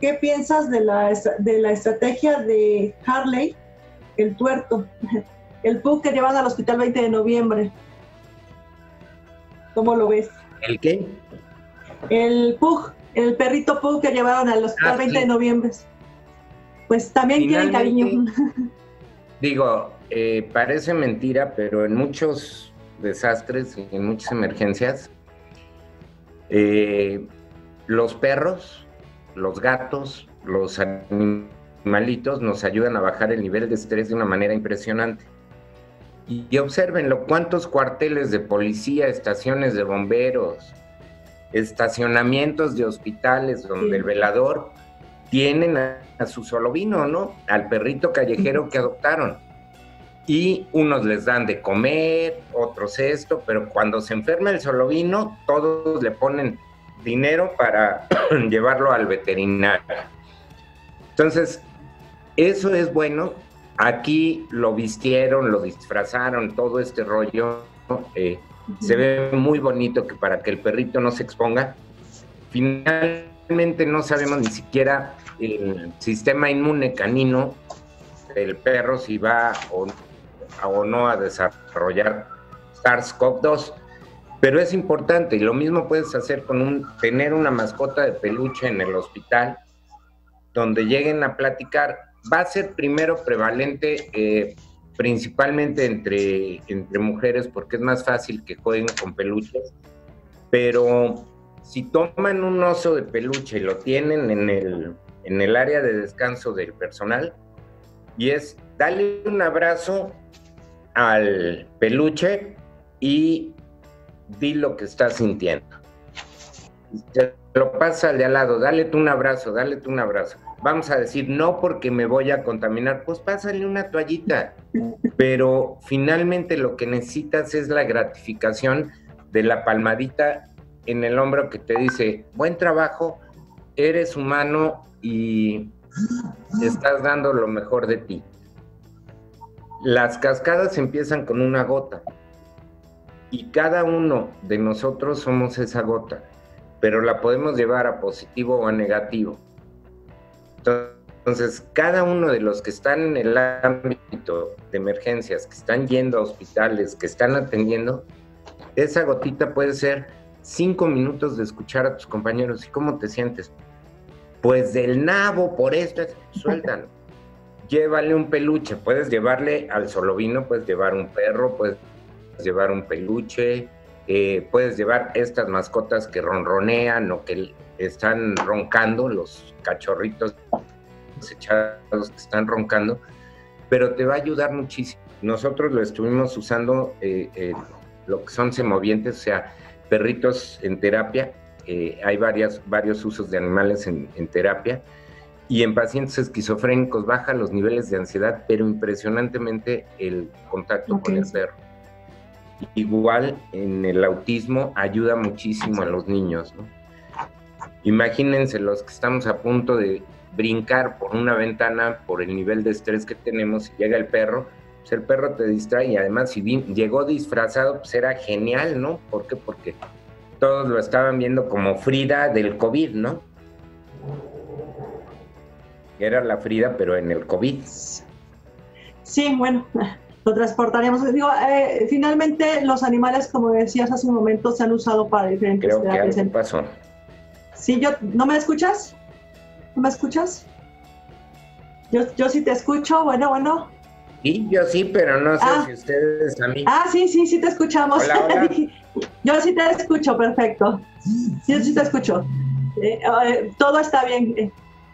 ¿qué piensas de la, de la estrategia de Harley, el tuerto, el PUC que llevan al hospital 20 de noviembre? ¿Cómo lo ves? ¿El qué? El PUG, el perrito Pug que llevaron al hospital 20 ah, de noviembre. Pues también tiene cariño. Digo, eh, parece mentira, pero en muchos desastres y en muchas emergencias, eh, los perros, los gatos, los animalitos nos ayudan a bajar el nivel de estrés de una manera impresionante. Y, y observenlo, cuántos cuarteles de policía, estaciones de bomberos, estacionamientos de hospitales donde el velador tienen a, su solo vino, ¿no? Al perrito callejero que adoptaron. Y unos les dan de comer, otros esto, pero cuando se enferma el solo vino, todos le ponen dinero para llevarlo al veterinario. Entonces, eso es bueno. Aquí lo vistieron, lo disfrazaron, todo este rollo. Eh, se ve muy bonito que para que el perrito no se exponga. Finalmente no sabemos ni siquiera el sistema inmune canino del perro si va o, o no a desarrollar SARS-CoV-2. Pero es importante y lo mismo puedes hacer con un tener una mascota de peluche en el hospital donde lleguen a platicar. Va a ser primero prevalente eh, principalmente entre, entre mujeres porque es más fácil que jueguen con peluches, pero si toman un oso de peluche y lo tienen en el, en el área de descanso del personal, y es darle un abrazo al peluche y di lo que estás sintiendo. Se lo pasa al de al lado, dale tú un abrazo, dale tú un abrazo vamos a decir, no porque me voy a contaminar, pues pásale una toallita. Pero finalmente lo que necesitas es la gratificación de la palmadita en el hombro que te dice, buen trabajo, eres humano y estás dando lo mejor de ti. Las cascadas empiezan con una gota y cada uno de nosotros somos esa gota, pero la podemos llevar a positivo o a negativo. Entonces, cada uno de los que están en el ámbito de emergencias, que están yendo a hospitales, que están atendiendo, esa gotita puede ser cinco minutos de escuchar a tus compañeros. ¿Y cómo te sientes? Pues del nabo, por esto, suéltalo. Llévale un peluche, puedes llevarle al solovino, puedes llevar un perro, puedes llevar un peluche, eh, puedes llevar estas mascotas que ronronean o que están roncando, los cachorritos echados que están roncando, pero te va a ayudar muchísimo. Nosotros lo estuvimos usando, eh, eh, lo que son semovientes, o sea, perritos en terapia. Eh, hay varias, varios usos de animales en, terapia. Y en pacientes esquizofrénicos baja los niveles de ansiedad, pero impresionantemente el contacto con el perro. Igual en el autismo ayuda muchísimo a los niños. ¿no? Imagínense los que estamos a punto de brincar por una ventana por el nivel de estrés que tenemos y llega el perro, pues el perro te distrae y además si llegó disfrazado, pues era genial, ¿no? ¿Por qué? Porque todos lo estaban viendo como Frida del COVID, ¿no? Era la Frida, pero en el COVID. Sí, bueno, lo transportaríamos. Digo, eh, finalmente los animales, como decías hace un momento, se han usado para diferentes Creo que algo pasó. Sí, yo, ¿no me escuchas? ¿No me escuchas? Yo, yo sí te escucho, bueno, bueno. Sí, yo sí, pero no sé ah. si ustedes a mí. Ah, sí, sí, sí te escuchamos. yo sí te escucho, perfecto. Yo sí te escucho. Eh, eh, todo está bien.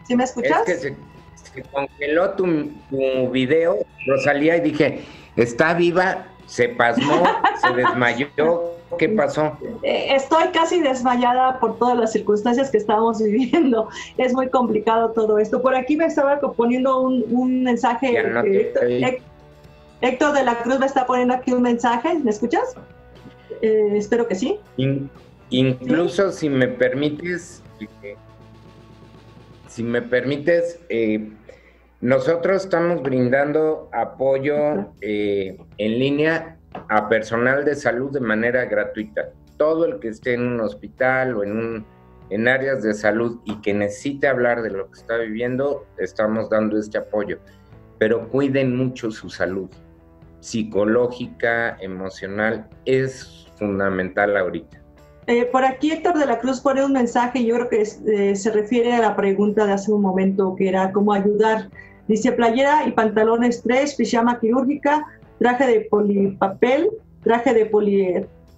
¿Sí me escuchas? Es que se, congeló tu, tu video, Rosalía, y dije, está viva, se pasmó, se desmayó, ¿Qué pasó? Eh, estoy casi desmayada por todas las circunstancias que estamos viviendo. Es muy complicado todo esto. Por aquí me estaba poniendo un, mensaje. Héctor, de la Cruz me está poniendo aquí un mensaje. ¿Me escuchas? Eh, espero que sí. incluso si me permites, si me permites, eh, nosotros estamos brindando apoyo en línea a personal de salud de manera gratuita. Todo el que esté en un hospital o en un en áreas de salud y que necesite hablar de lo que está viviendo, estamos dando este apoyo. Pero cuiden mucho su salud psicológica, emocional, es fundamental ahorita. Eh, por aquí Héctor de la Cruz pone un mensaje, yo creo que eh, se refiere a la pregunta de hace un momento, que era cómo ayudar. Dice playera y pantalones 3, pijama quirúrgica, traje de polipapel, traje de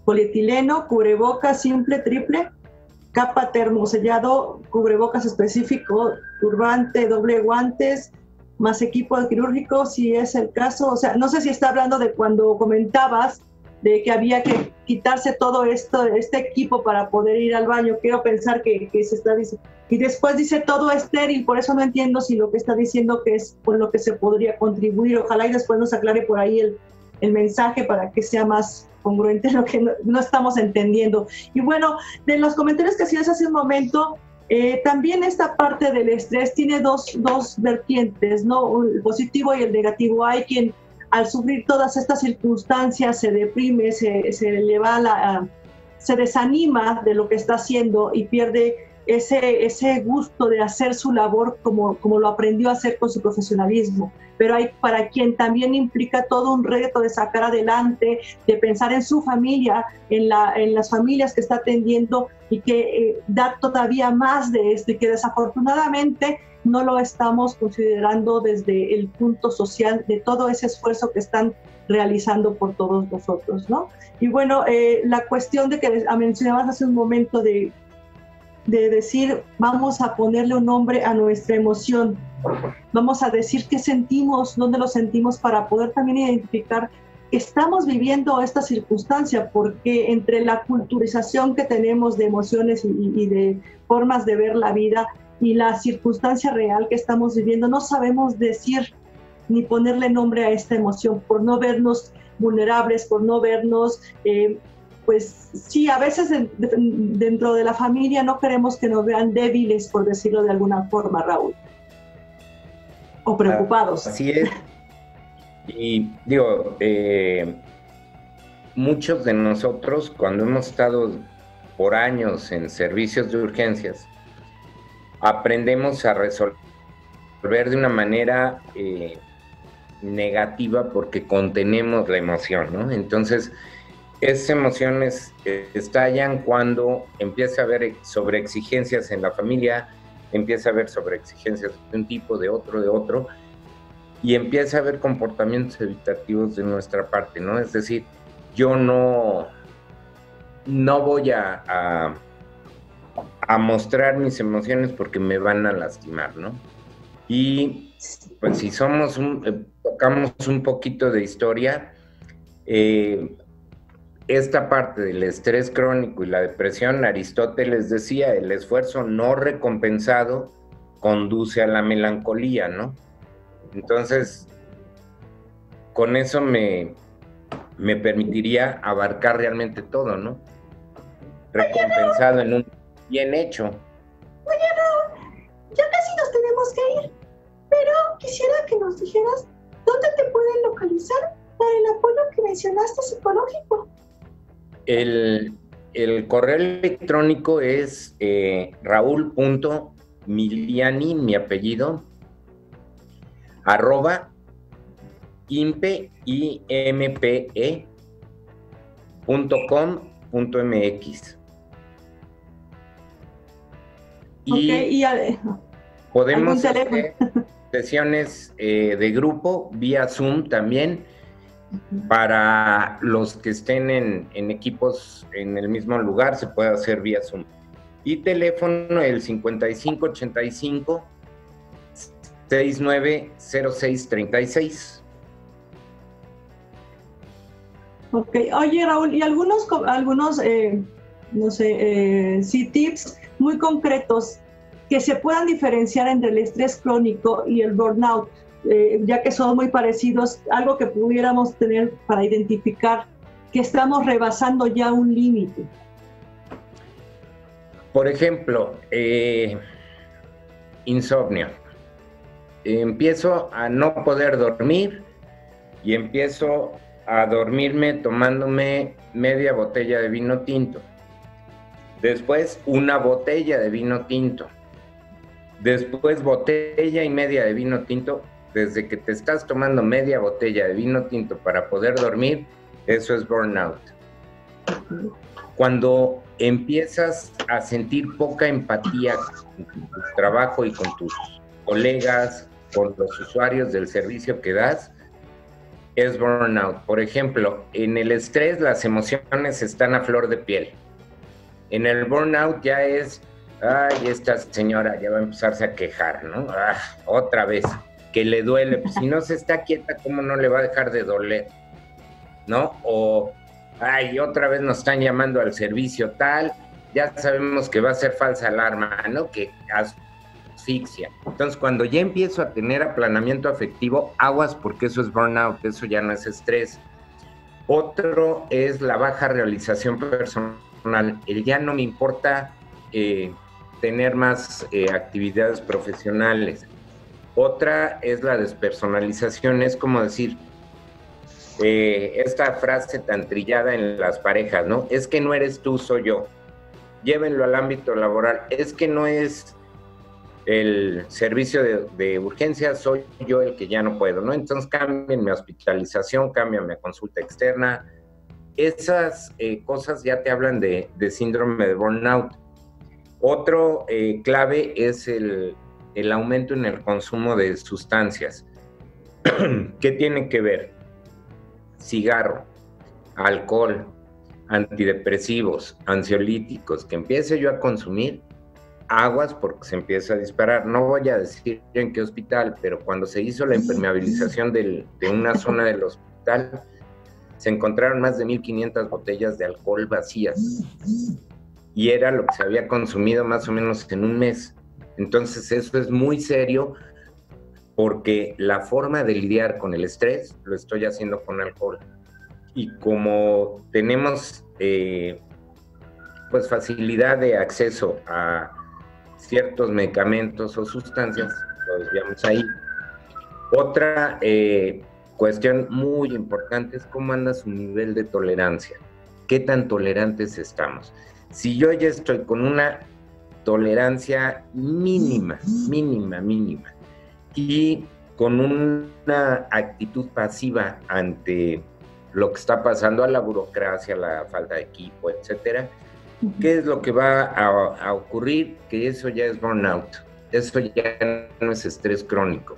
polietileno, cubrebocas simple, triple, capa termosellado, cubrebocas específico, turbante, doble guantes, más equipo quirúrgico, si es el caso. O sea, no sé si está hablando de cuando comentabas de que había que quitarse todo esto, este equipo para poder ir al baño. Quiero pensar que, se está diciendo. Y después dice todo estéril, por eso no entiendo si lo que está diciendo que es con lo que se podría contribuir. Ojalá y después nos aclare por ahí el, el mensaje para que sea más congruente lo que no, estamos entendiendo. Y bueno, de los comentarios que hacías hace un momento, eh, también esta parte del estrés tiene dos, dos vertientes, ¿no? El positivo y el negativo. Hay quien al sufrir todas estas circunstancias se deprime, se, se eleva la, se desanima de lo que está haciendo y pierde ese, ese gusto de hacer su labor como, como lo aprendió a hacer con su profesionalismo. Pero hay para quien también implica todo un reto de sacar adelante, de pensar en su familia, en, la, en las familias que está atendiendo y que eh, da todavía más de esto y que desafortunadamente no lo estamos considerando desde el punto social de todo ese esfuerzo que están realizando por todos nosotros, ¿no? Y bueno, eh, la cuestión de que mencionabas hace un momento de, de decir, vamos a ponerle un nombre a nuestra emoción, vamos a decir qué sentimos, dónde lo sentimos para poder también identificar que estamos viviendo esta circunstancia, porque entre la culturización que tenemos de emociones y, de formas de ver la vida, y la circunstancia real que estamos viviendo, no sabemos decir ni ponerle nombre a esta emoción por no vernos vulnerables, por no vernos, eh, pues sí, a veces dentro de la familia no queremos que nos vean débiles, por decirlo de alguna forma, Raúl, o preocupados. Así es. Y digo, eh, muchos de nosotros cuando hemos estado por años en servicios de urgencias, aprendemos a resolver de una manera eh, negativa porque contenemos la emoción, ¿no? Entonces, esas emociones eh, estallan cuando empieza a haber sobreexigencias en la familia, empieza a haber sobreexigencias de un tipo, de otro, de otro, y empieza a haber comportamientos evitativos de nuestra parte, ¿no? Es decir, yo no, no voy a a mostrar mis emociones porque me van a lastimar, ¿no? Y pues si somos un, eh, tocamos un poquito de historia, eh, esta parte del estrés crónico y la depresión, Aristóteles decía, el esfuerzo no recompensado conduce a la melancolía, ¿no? Entonces, con eso me, me permitiría abarcar realmente todo, ¿no? Recompensado en un bien hecho. Bueno, ya casi nos tenemos que ir, pero quisiera que nos dijeras dónde te pueden localizar para el apoyo que mencionaste psicológico. El, correo electrónico es eh, raúl.miliani, mi apellido, arroba impe, impe, punto com, punto mx. Y, podemos hacer sesiones eh, de grupo vía Zoom también para los que estén en, equipos en el mismo lugar, se puede hacer vía Zoom. Y teléfono el 5585 690636. Ok, oye Raúl, y algunos, algunos eh, no sé, eh, sí tips muy concretos que se puedan diferenciar entre el estrés crónico y el burnout, eh, ya que son muy parecidos, algo que pudiéramos tener para identificar que estamos rebasando ya un límite. Por ejemplo, eh, insomnio. Empiezo a no poder dormir y empiezo a dormirme tomándome media botella de vino tinto Después una botella de vino tinto. Después botella y media de vino tinto. Desde que te estás tomando media botella de vino tinto para poder dormir, eso es burnout. Cuando empiezas a sentir poca empatía con tu trabajo y con tus colegas, con los usuarios del servicio que das, es burnout. Por ejemplo, en el estrés las emociones están a flor de piel. En el burnout ya es, ay, esta señora ya va a empezarse a quejar, ¿no? Ah, otra vez, que le duele. Pues, si no se está quieta, ¿cómo no le va a dejar de doler? ¿No? O, ay, otra vez nos están llamando al servicio tal, ya sabemos que va a ser falsa alarma, ¿no? Que asfixia. Entonces, cuando ya empiezo a tener aplanamiento afectivo, aguas porque eso es burnout, eso ya no es estrés. Otro es la baja realización personal. El ya no me importa eh, tener más eh, actividades profesionales. Otra es la despersonalización, es como decir, eh, esta frase tan trillada en las parejas, ¿no? Es que no eres tú, soy yo. Llévenlo al ámbito laboral. Es que no es el servicio de, urgencia, soy yo el que ya no puedo, ¿no? Entonces cambien mi hospitalización, cambien mi consulta externa. Esas eh, cosas ya te hablan de, síndrome de burnout. Otro eh, clave es el, el aumento en el consumo de sustancias. ¿Qué tiene que ver? Cigarro, alcohol, antidepresivos, ansiolíticos, que empiece yo a consumir, aguas porque se empieza a disparar. No voy a decir en qué hospital, pero cuando se hizo la impermeabilización de una zona del hospital, se encontraron más de 1.500 botellas de alcohol vacías. Y era lo que se había consumido más o menos en un mes. Entonces eso es muy serio porque la forma de lidiar con el estrés lo estoy haciendo con alcohol. Y como tenemos eh, pues facilidad de acceso a ciertos medicamentos o sustancias, los veamos ahí. Otra eh, cuestión muy importante es cómo anda su nivel de tolerancia. ¿Qué tan tolerantes estamos? Si yo ya estoy con una tolerancia mínima, mínima, mínima, y con una actitud pasiva ante lo que está pasando a la burocracia, la falta de equipo, etcétera, ¿Qué es lo que va a, ocurrir? Que eso ya es burnout. Eso ya no es estrés crónico.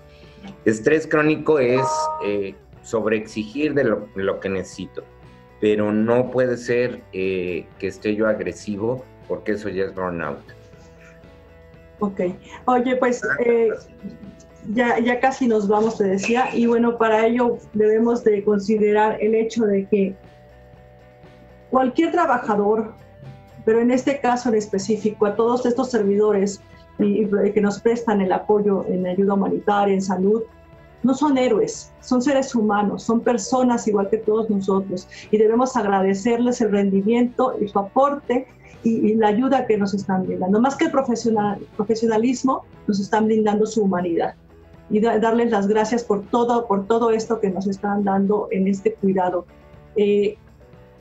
Estrés crónico es eh, sobreexigir de lo, que necesito, pero no puede ser eh, que esté yo agresivo porque eso ya es burnout. Ok. Oye, pues eh, ya, ya casi nos vamos, te decía, y bueno, para ello debemos de considerar el hecho de que cualquier trabajador pero en este caso en específico, a todos estos servidores que nos prestan el apoyo en ayuda humanitaria, en salud, no son héroes, son seres humanos, son personas igual que todos nosotros y debemos agradecerles el rendimiento y su aporte y, la ayuda que nos están brindando. Más que el profesional, profesionalismo, nos están brindando su humanidad y darles las gracias por todo, por todo esto que nos están dando en este cuidado. Eh,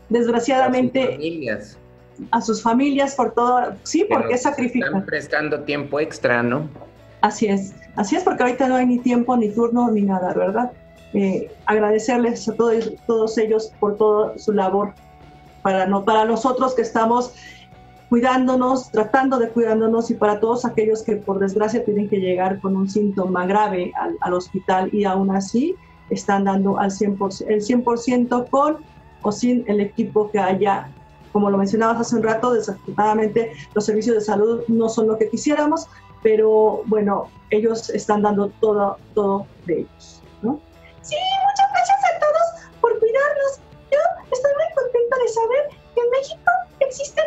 desgraciadamente a sus familias por todo, sí, porque sacrifican. Están prestando tiempo extra, ¿no? Así es, así es porque ahorita no hay ni tiempo, ni turno, ni nada, ¿verdad? Eh, agradecerles a todos, todos ellos por toda su labor, para, no, para nosotros que estamos cuidándonos, tratando de cuidándonos y para todos aquellos que por desgracia tienen que llegar con un síntoma grave al, al hospital y aún así están dando al 100%, el 100% con o sin el equipo que haya como lo mencionabas hace un rato, desafortunadamente los servicios de salud no son lo que quisiéramos, pero bueno, ellos están dando todo, todo de ellos. ¿no? Sí, muchas gracias a todos por cuidarnos. Yo estoy muy contenta de saber que en México existen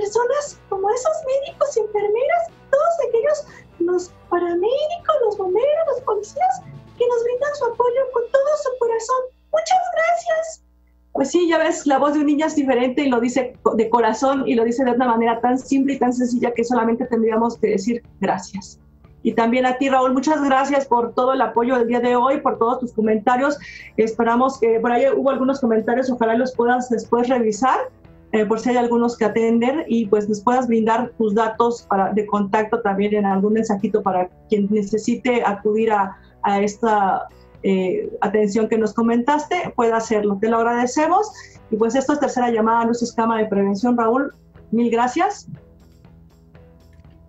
personas como esos médicos, enfermeras, todos aquellos, los paramédicos, los bomberos, los policías, que nos brindan su apoyo con todo su corazón. Muchas gracias. Pues sí, ya ves, la voz de un niño es diferente y lo dice de corazón y lo dice de una manera tan simple y tan sencilla que solamente tendríamos que decir gracias. Y también a ti, Raúl, muchas gracias por todo el apoyo del día de hoy, por todos tus comentarios. Esperamos que por ahí hubo algunos comentarios, ojalá los puedas después revisar eh, por si hay algunos que atender y pues nos puedas brindar tus datos para, de contacto también en algún mensajito para quien necesite acudir a, a esta eh, atención que nos comentaste, pueda hacerlo. Te lo agradecemos. Y pues esto es tercera llamada Luz Escama de Prevención, Raúl. Mil gracias.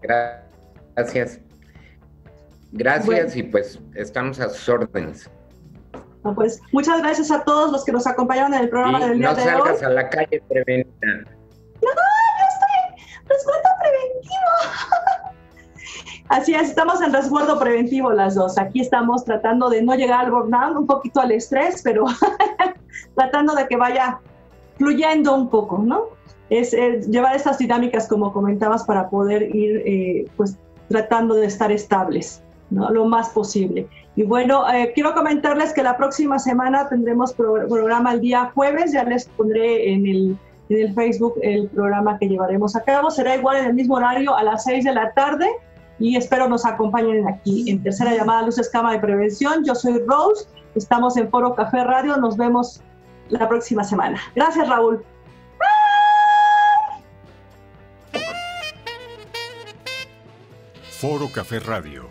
Gracias. Gracias y pues estamos a sus órdenes. Pues muchas gracias a todos los que nos acompañaron en el programa del día de hoy. No salgas a la calle, preventa. No, yo estoy en resguardo preventivo. Así es, estamos en resguardo preventivo las dos. Aquí estamos tratando de no llegar al burnout, un poquito al estrés, pero tratando de que vaya fluyendo un poco, ¿no? Es, llevar estas dinámicas, como comentabas, para poder ir, eh, pues, tratando de estar estables. Lo más posible. Y bueno, eh, quiero comentarles que la próxima semana tendremos programa el día jueves, ya les pondré en el, en el Facebook el programa que llevaremos a cabo. Será igual en el mismo horario a las 6 de la tarde y espero nos acompañen aquí en tercera llamada Luz Escama de Prevención. Yo soy Rose, estamos en Foro Café Radio, nos vemos la próxima semana. Gracias Raúl. Foro Café Radio